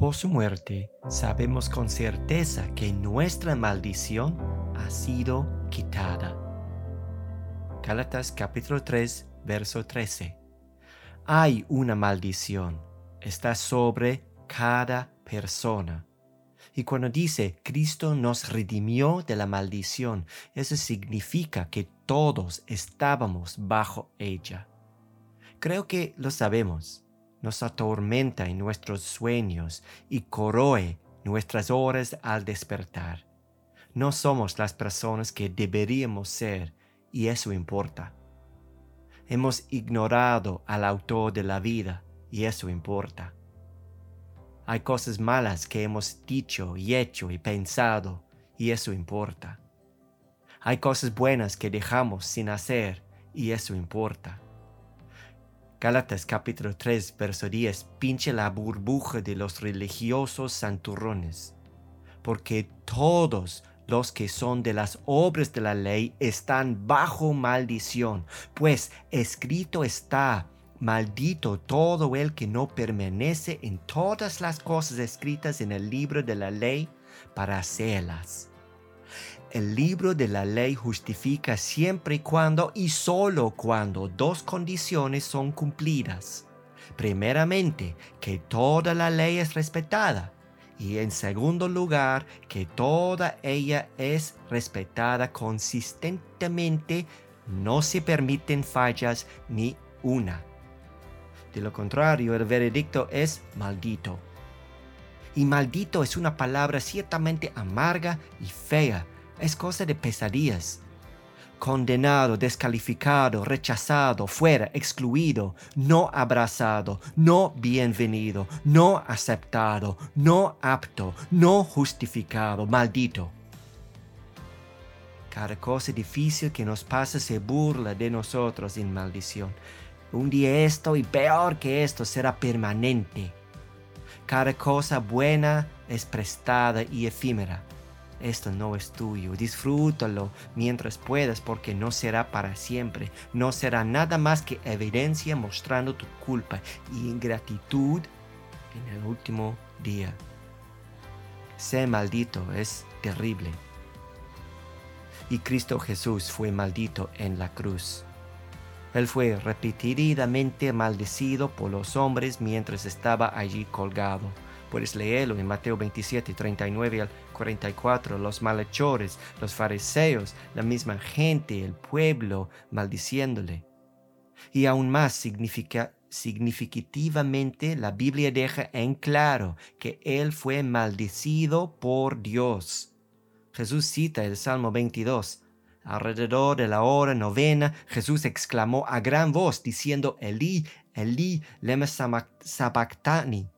Por su muerte sabemos con certeza que nuestra maldición ha sido quitada. Gálatas capítulo 3, verso 13. Hay una maldición, está sobre cada persona. Y cuando dice Cristo nos redimió de la maldición, eso significa que todos estábamos bajo ella. Creo que lo sabemos nos atormenta en nuestros sueños y corroe nuestras horas al despertar. No somos las personas que deberíamos ser y eso importa. Hemos ignorado al autor de la vida y eso importa. Hay cosas malas que hemos dicho y hecho y pensado y eso importa. Hay cosas buenas que dejamos sin hacer y eso importa. Gálatas capítulo 3, verso 10, pinche la burbuja de los religiosos santurrones, porque todos los que son de las obras de la ley están bajo maldición, pues escrito está, maldito todo el que no permanece en todas las cosas escritas en el libro de la ley para hacerlas. El libro de la ley justifica siempre y cuando y solo cuando dos condiciones son cumplidas. Primeramente, que toda la ley es respetada y en segundo lugar, que toda ella es respetada consistentemente, no se permiten fallas ni una. De lo contrario, el veredicto es maldito. Y maldito es una palabra ciertamente amarga y fea es cosa de pesadillas. Condenado, descalificado, rechazado, fuera, excluido, no abrazado, no bienvenido, no aceptado, no apto, no justificado, maldito. Cada cosa difícil que nos pasa se burla de nosotros en maldición. Un día esto y peor que esto será permanente. Cada cosa buena es prestada y efímera esto no es tuyo, disfrútalo mientras puedas porque no será para siempre, no será nada más que evidencia mostrando tu culpa y ingratitud en el último día. Ser maldito es terrible. Y Cristo Jesús fue maldito en la cruz. Él fue repetidamente maldecido por los hombres mientras estaba allí colgado Puedes leerlo en Mateo 27, 39 al 44. Los malhechores, los fariseos, la misma gente, el pueblo, maldiciéndole. Y aún más significa, significativamente, la Biblia deja en claro que él fue maldecido por Dios. Jesús cita el Salmo 22. Alrededor de la hora novena, Jesús exclamó a gran voz, diciendo, Elí, Elí, lema sabactani,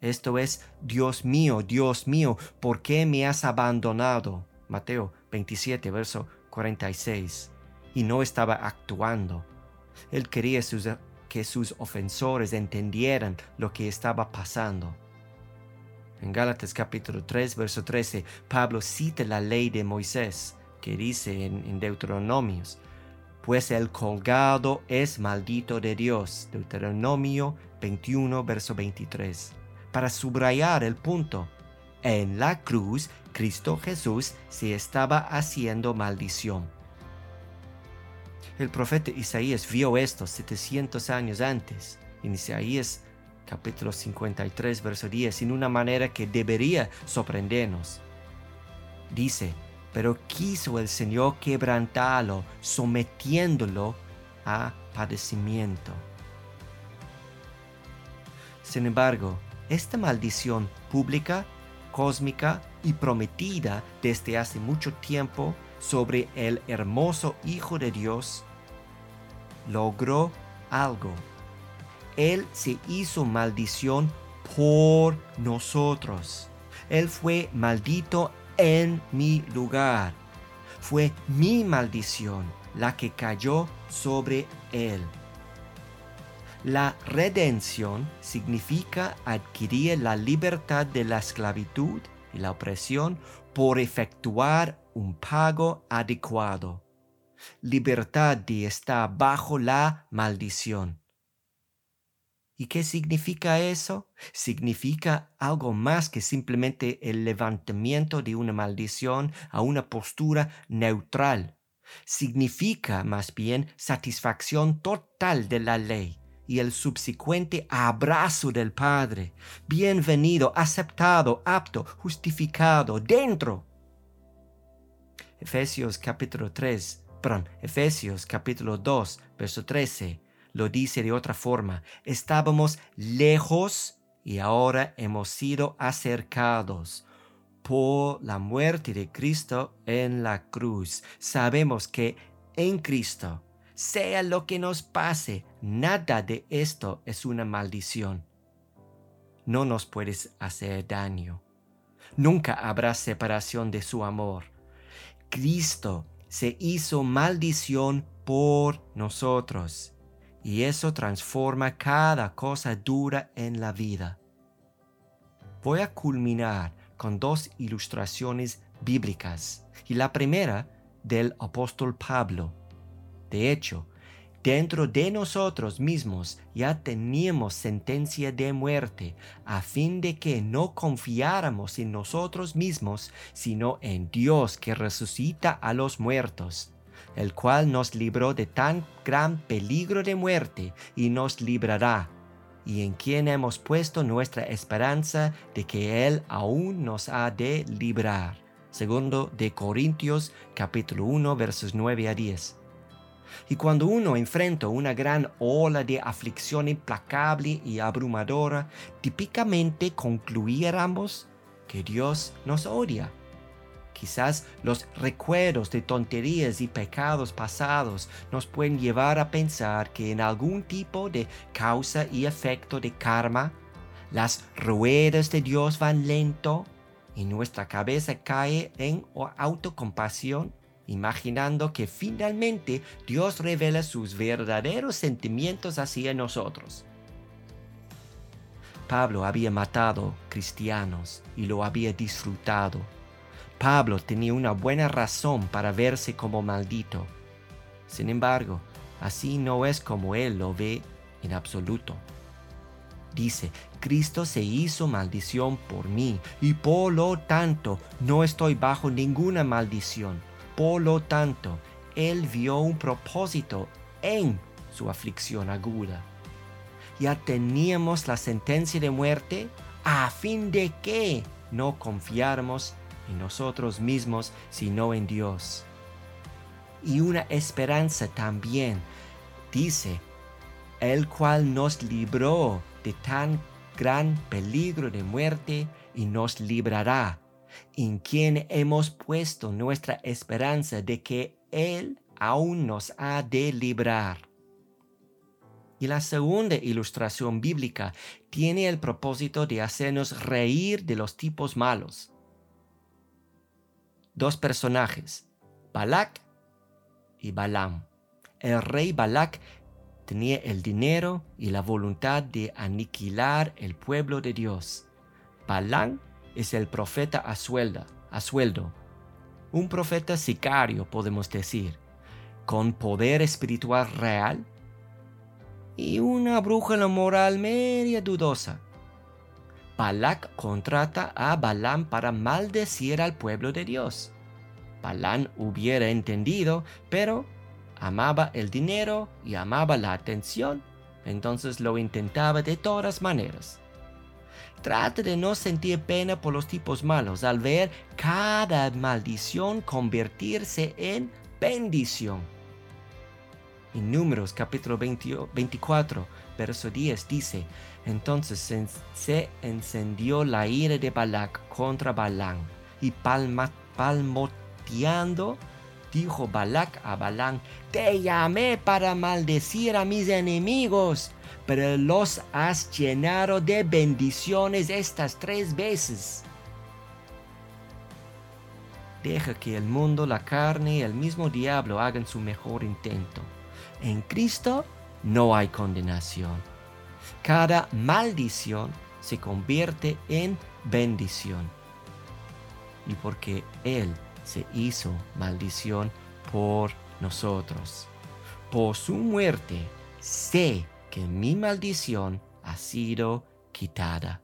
esto es, Dios mío, Dios mío, ¿por qué me has abandonado? Mateo 27, verso 46. Y no estaba actuando. Él quería que sus ofensores entendieran lo que estaba pasando. En Gálatas capítulo 3, verso 13, Pablo cita la ley de Moisés, que dice en, en Deuteronomios, pues el colgado es maldito de Dios. Deuteronomio 21, verso 23 para subrayar el punto. En la cruz, Cristo Jesús se estaba haciendo maldición. El profeta Isaías vio esto 700 años antes, en Isaías capítulo 53, verso 10, en una manera que debería sorprendernos. Dice, pero quiso el Señor quebrantarlo, sometiéndolo a padecimiento. Sin embargo, esta maldición pública, cósmica y prometida desde hace mucho tiempo sobre el hermoso Hijo de Dios, logró algo. Él se hizo maldición por nosotros. Él fue maldito en mi lugar. Fue mi maldición la que cayó sobre él. La redención significa adquirir la libertad de la esclavitud y la opresión por efectuar un pago adecuado. Libertad de estar bajo la maldición. ¿Y qué significa eso? Significa algo más que simplemente el levantamiento de una maldición a una postura neutral. Significa más bien satisfacción total de la ley y el subsecuente abrazo del Padre. Bienvenido, aceptado, apto, justificado, dentro. Efesios capítulo 3, perdón, Efesios capítulo 2, verso 13 lo dice de otra forma, estábamos lejos y ahora hemos sido acercados por la muerte de Cristo en la cruz. Sabemos que en Cristo, sea lo que nos pase, nada de esto es una maldición. No nos puedes hacer daño. Nunca habrá separación de su amor. Cristo se hizo maldición por nosotros y eso transforma cada cosa dura en la vida. Voy a culminar con dos ilustraciones bíblicas y la primera del apóstol Pablo. De hecho, dentro de nosotros mismos ya teníamos sentencia de muerte, a fin de que no confiáramos en nosotros mismos, sino en Dios que resucita a los muertos el cual nos libró de tan gran peligro de muerte y nos librará, y en quien hemos puesto nuestra esperanza de que Él aún nos ha de librar. Segundo de Corintios capítulo 1 versos 9 a 10. Y cuando uno enfrenta una gran ola de aflicción implacable y abrumadora, típicamente concluiéramos que Dios nos odia. Quizás los recuerdos de tonterías y pecados pasados nos pueden llevar a pensar que en algún tipo de causa y efecto de karma, las ruedas de Dios van lento y nuestra cabeza cae en autocompasión, imaginando que finalmente Dios revela sus verdaderos sentimientos hacia nosotros. Pablo había matado cristianos y lo había disfrutado Pablo tenía una buena razón para verse como maldito. Sin embargo, así no es como él lo ve en absoluto. Dice, Cristo se hizo maldición por mí y por lo tanto no estoy bajo ninguna maldición. Por lo tanto, Él vio un propósito en su aflicción aguda. Ya teníamos la sentencia de muerte a fin de que no confiáramos en nosotros mismos, sino en Dios. Y una esperanza también, dice, el cual nos libró de tan gran peligro de muerte y nos librará, en quien hemos puesto nuestra esperanza de que Él aún nos ha de librar. Y la segunda ilustración bíblica tiene el propósito de hacernos reír de los tipos malos dos personajes, Balak y Balaam. El rey Balak tenía el dinero y la voluntad de aniquilar el pueblo de Dios. Balaam es el profeta a, a sueldo, un profeta sicario, podemos decir, con poder espiritual real y una brújula moral media dudosa. Balak contrata a Balaam para maldecir al pueblo de Dios. Balaam hubiera entendido, pero amaba el dinero y amaba la atención, entonces lo intentaba de todas maneras. Trata de no sentir pena por los tipos malos al ver cada maldición convertirse en bendición. En Números capítulo 24, verso 10 dice, entonces se encendió la ira de Balac contra Balaam y palmoteando dijo Balac a Balaam, te llamé para maldecir a mis enemigos, pero los has llenado de bendiciones estas tres veces. Deja que el mundo, la carne y el mismo diablo hagan su mejor intento. En Cristo no hay condenación cada maldición se convierte en bendición. Y porque Él se hizo maldición por nosotros. Por su muerte sé que mi maldición ha sido quitada.